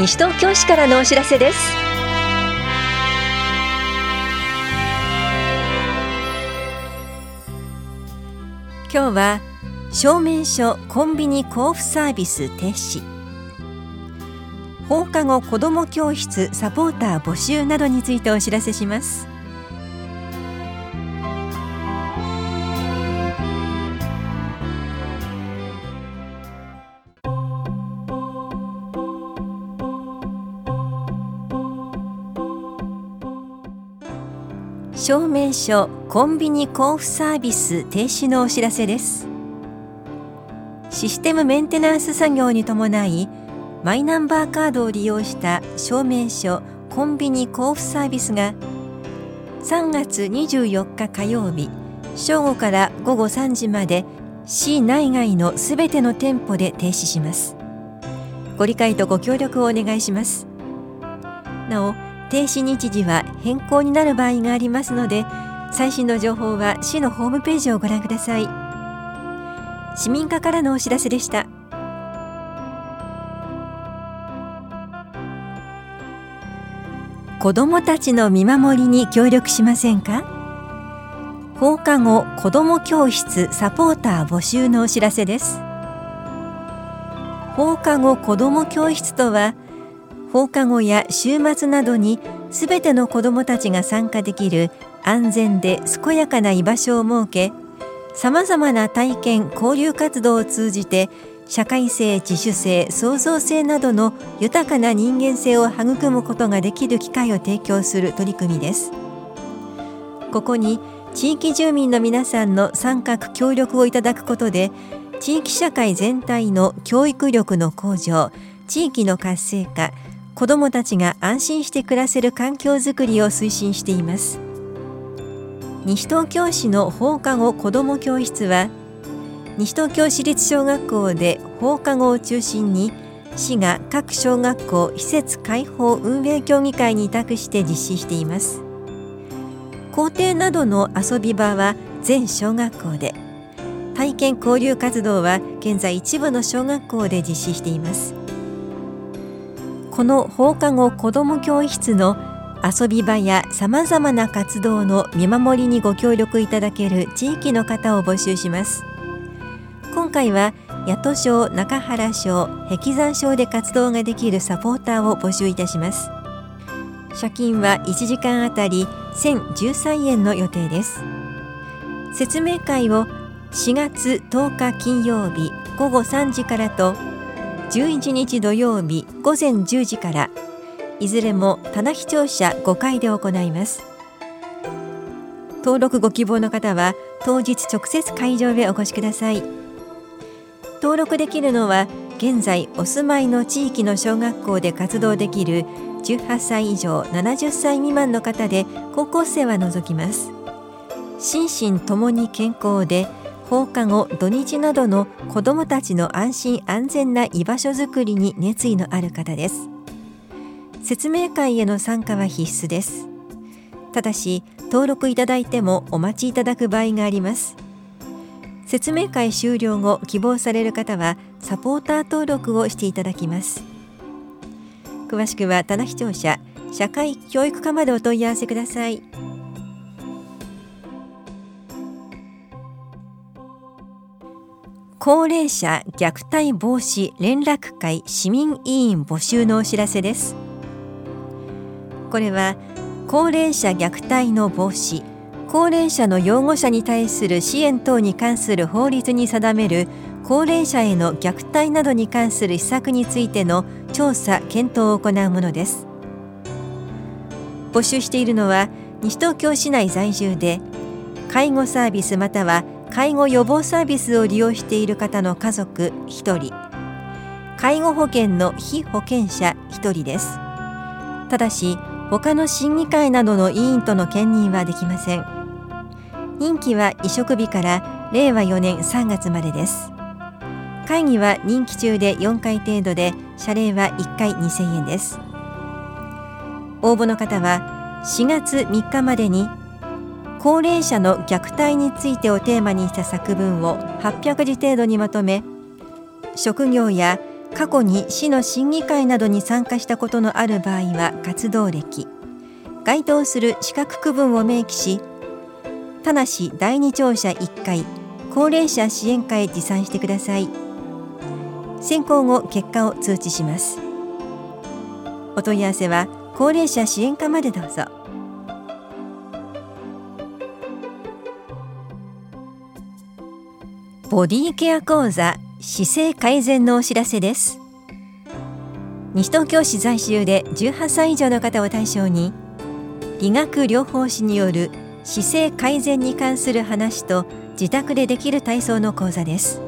西東京市からのお知らせです。今日は証明書コンビニ交付サービス停止。放課後子ども教室サポーター募集などについてお知らせします。証明書コンビニ交付サービス停止のお知らせです。システムメンテナンス作業に伴いマイナンバーカードを利用した証明書コンビニ交付サービスが3月24日火曜日正午から午後3時まで市内外のすべての店舗で停止します。ご理解とご協力をお願いします。なお停止日時は変更になる場合がありますので最新の情報は市のホームページをご覧ください。市民課からのお知らせでした。子どもたちの見守りに協力しませんか？放課後子ども教室サポーター募集のお知らせです。放課後子ども教室とは放課後や週末などにすべての子どもたちが参加できる安全で健やかな居場所を設けさまざまな体験交流活動を通じて社会性自主性創造性などの豊かな人間性を育むことができる機会を提供する取り組みです。ここに地域住民の皆さんの参画協力をいただくことで地域社会全体の教育力の向上地域の活性化子どもたちが安心して暮らせる環境づくりを推進しています。西東京市の放課後子ども教室は西東京市立小学校で放課後を中心に市が各小学校施設開放運営協議会に委託して実施しています。校庭などの遊び場は全小学校で体験交流活動は現在一部の小学校で実施しています。この放課後子ども教室の遊び場やさまざまな活動の見守りにご協力いただける地域の方を募集します。今回は八戸省中原省壁山省で活動ができるサポーターを募集いたします。借金は1時間あたり1013円の予定です。説明会を4月10日金曜日午後3時からと11日土曜日午前10時からいずれも棚視聴者5回で行います。登録ご希望の方は当日直接会場へお越しください。登録できるのは現在お住まいの地域の小学校で活動できる18歳以上70歳未満の方で高校生は除きます。心身ともに健康で放課後土日などの子どもたちの安心安全な居場所づくりに熱意のある方です。説明会への参加は必須です。ただし登録いただいてもお待ちいただく場合があります。説明会終了後希望される方はサポーター登録をしていただきます。詳しくは棚視聴者社会教育課までお問い合わせください。高齢者虐待防止連絡会市民委員募集のお知らせです。これは高齢者虐待の防止高齢者の養護者に対する支援等に関する法律に定める高齢者への虐待などに関する施策についての調査・検討を行うものです。募集しているのは西東京市内在住で介護サービスまたは介護予防サービスを利用している方の家族1人。介護保険の被保険者1人です。ただし他の審議会などの委員との兼任はできません。任期は移植日から令和4年3月までです。会議は任期中で4回程度で謝礼は1回2000円です。応募の方は4月3日までに高齢者の虐待についてをテーマにした作文を800字程度にまとめ職業や過去に市の審議会などに参加したことのある場合は活動歴該当する資格区分を明記し田無第二庁舎1階高齢者支援課へ持参してください。選考後結果を通知します。お問い合わせは高齢者支援課までどうぞ。ボディケア講座姿勢改善のお知らせです。西東京市在住で18歳以上の方を対象に理学療法士による姿勢改善に関する話と自宅でできる体操の講座です。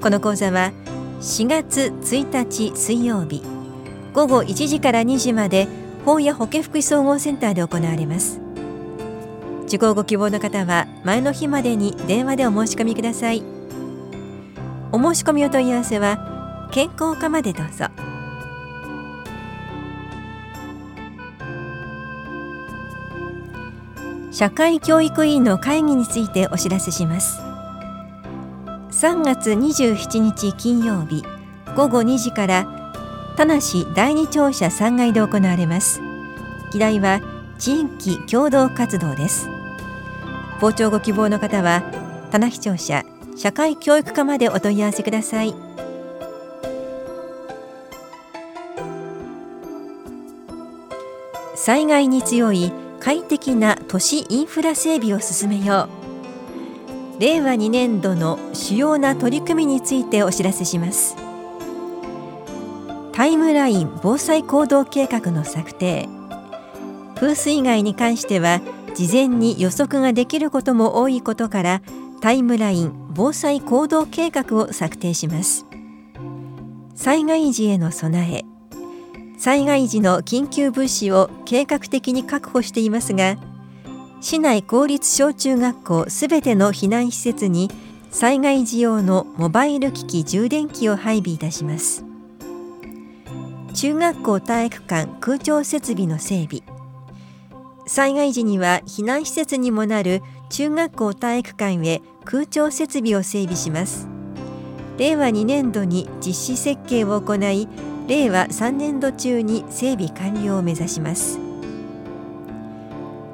この講座は4月1日水曜日午後1時から2時まで法や保健福祉総合センターで行われます。受講ご希望の方は前の日までに電話でお申し込みください。お申し込みお問い合わせは健康課までどうぞ。社会教育委員の会議についてお知らせします。3月27日金曜日午後2時から田無第二庁舎3階で行われます。議題は地域共同活動です。傍聴ご希望の方は田無庁舎社会教育課までお問い合わせください。災害に強い快適な都市インフラ整備を進めよう。令和2年度の主要な取り組みについてお知らせします。タイムライン防災行動計画の策定。風水害に関しては事前に予測ができることも多いことからタイムライン防災行動計画を策定します。災害時への備え。災害時の緊急物資を計画的に確保していますが市内公立小中学校すべての避難施設に災害時用のモバイル機器充電器を配備いたします。中学校体育館空調設備の整備。災害時には避難施設にもなる中学校体育館へ空調設備を整備します。令和2年度に実施設計を行い令和3年度中に整備完了を目指します。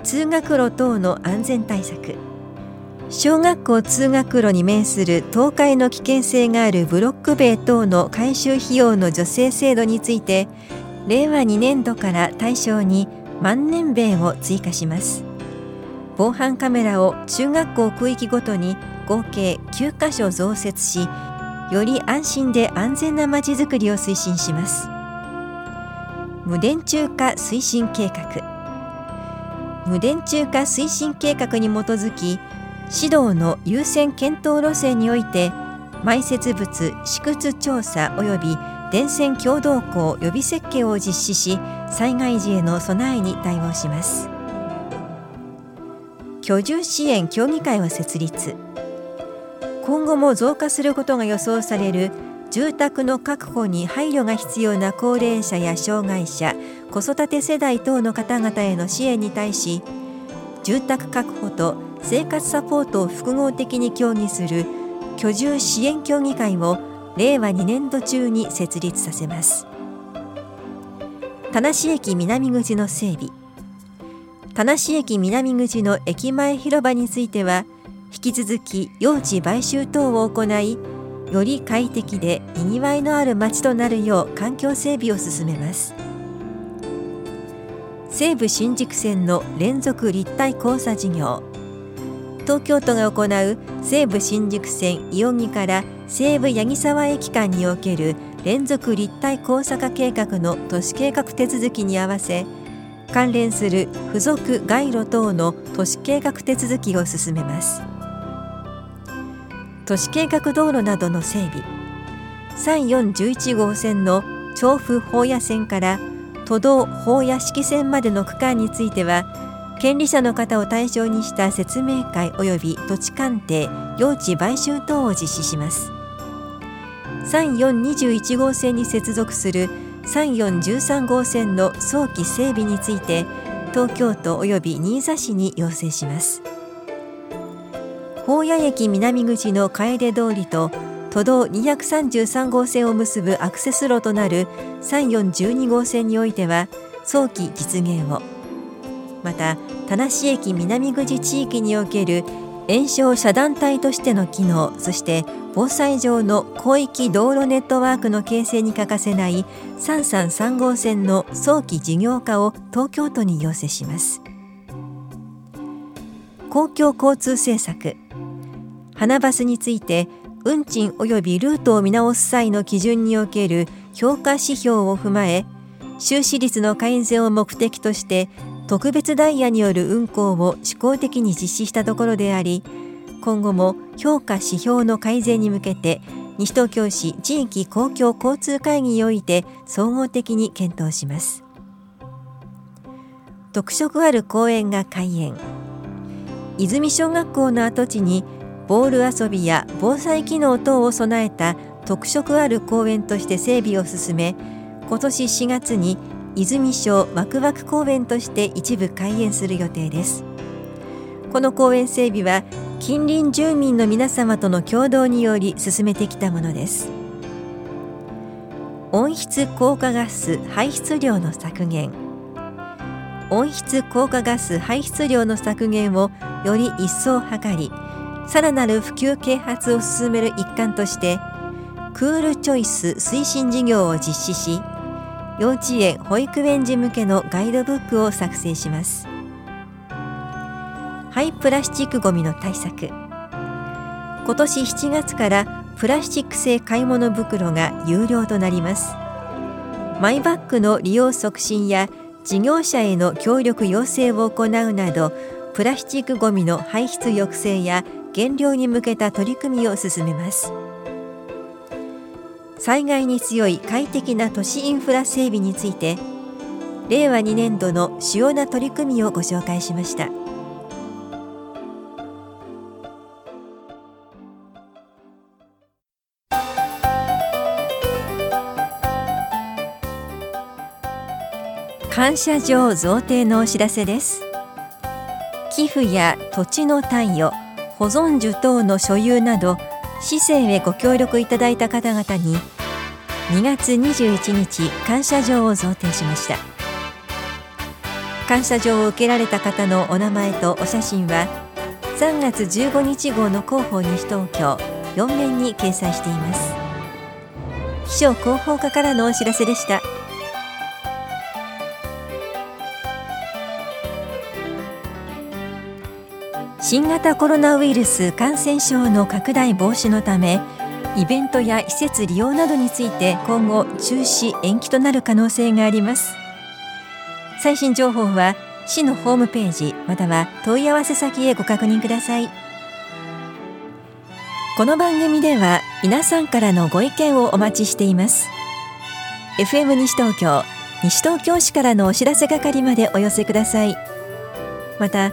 通学路等の安全対策。小学校通学路に面する倒壊の危険性があるブロック塀等の改修費用の助成制度について令和2年度から対象に万年塀を追加します。防犯カメラを中学校区域ごとに合計9カ所増設しより安心で安全なまちづくりを推進します。無電柱化推進計画。無電柱化推進計画に基づき指導の優先検討路線において埋設物試掘調査及び電線共同校予備設計を実施し災害時への備えに対応します。居住支援協議会を設立。今後も増加することが予想される住宅の確保に配慮が必要な高齢者や障害者子育て世代等の方々への支援に対し住宅確保と生活サポートを複合的に協議する居住支援協議会を令和2年度中に設立させます。田無駅南口の整備。田無駅南口の駅前広場については引き続き用地買収等を行いより快適でにぎわいのある街となるよう環境整備を進めます。西武新宿線の連続立体交差事業。東京都が行う西武新宿線伊予木から西武八木沢駅間における連続立体交差化計画の都市計画手続きに合わせ関連する付属街路等の都市計画手続きを進めます。都市計画道路などの整備3411号線の調布法屋線から都道法屋敷線までの区間については権利者の方を対象にした説明会及び土地鑑定用地買収等を実施します。3421号線に接続する3413号線の早期整備について東京都及び新座市に要請します。宝谷駅南口の楓通りと都道233号線を結ぶアクセス路となる3412号線においては早期実現を。また田無駅南口地域における炎症遮断帯としての機能そして防災上の広域道路ネットワークの形成に欠かせない333号線の早期事業化を東京都に要請します。公共交通政策。花バスについて運賃及びルートを見直す際の基準における評価指標を踏まえ収支率の改善を目的として特別ダイヤによる運行を試行的に実施したところであり今後も評価指標の改善に向けて西東京市地域公共交通会議において総合的に検討します。特色ある公園が開園。泉小学校の跡地にボール遊びや防災機能等を備えた特色ある公園として整備を進め今年4月に泉小ワクワク公園として一部開園する予定です。この公園整備は近隣住民の皆様との共同により進めてきたものです。温室効果ガス排出量の削減。温室効果ガス排出量の削減をより一層図りさらなる普及啓発を進める一環としてクールチョイス推進事業を実施し幼稚園保育園児向けのガイドブックを作成します。廃プラスチックごみの対策。今年7月からプラスチック製買い物袋が有料となります。マイバッグの利用促進や事業者への協力要請を行うなどプラスチックごみの排出抑制や減量に向けた取り組みを進めます。災害に強い快適な都市インフラ整備について令和2年度の主要な取り組みをご紹介しました。感謝状贈呈のお知らせです寄付や土地の貸与保存樹等の所有など市政へご協力いただいた方々に2月21日感謝状を贈呈しました感謝状を受けられた方のお名前とお写真は3月15日号の広報西東京4面に掲載しています気象広報課からのお知らせでした。新型コロナウイルス感染症の拡大防止のためイベントや施設利用などについて今後中止延期となる可能性があります。最新情報は市のホームページまたは問い合わせ先へご確認ください。この番組では皆さんからのご意見をお待ちしています。FM 西東京西東京市からのお知らせ係までお寄せください。また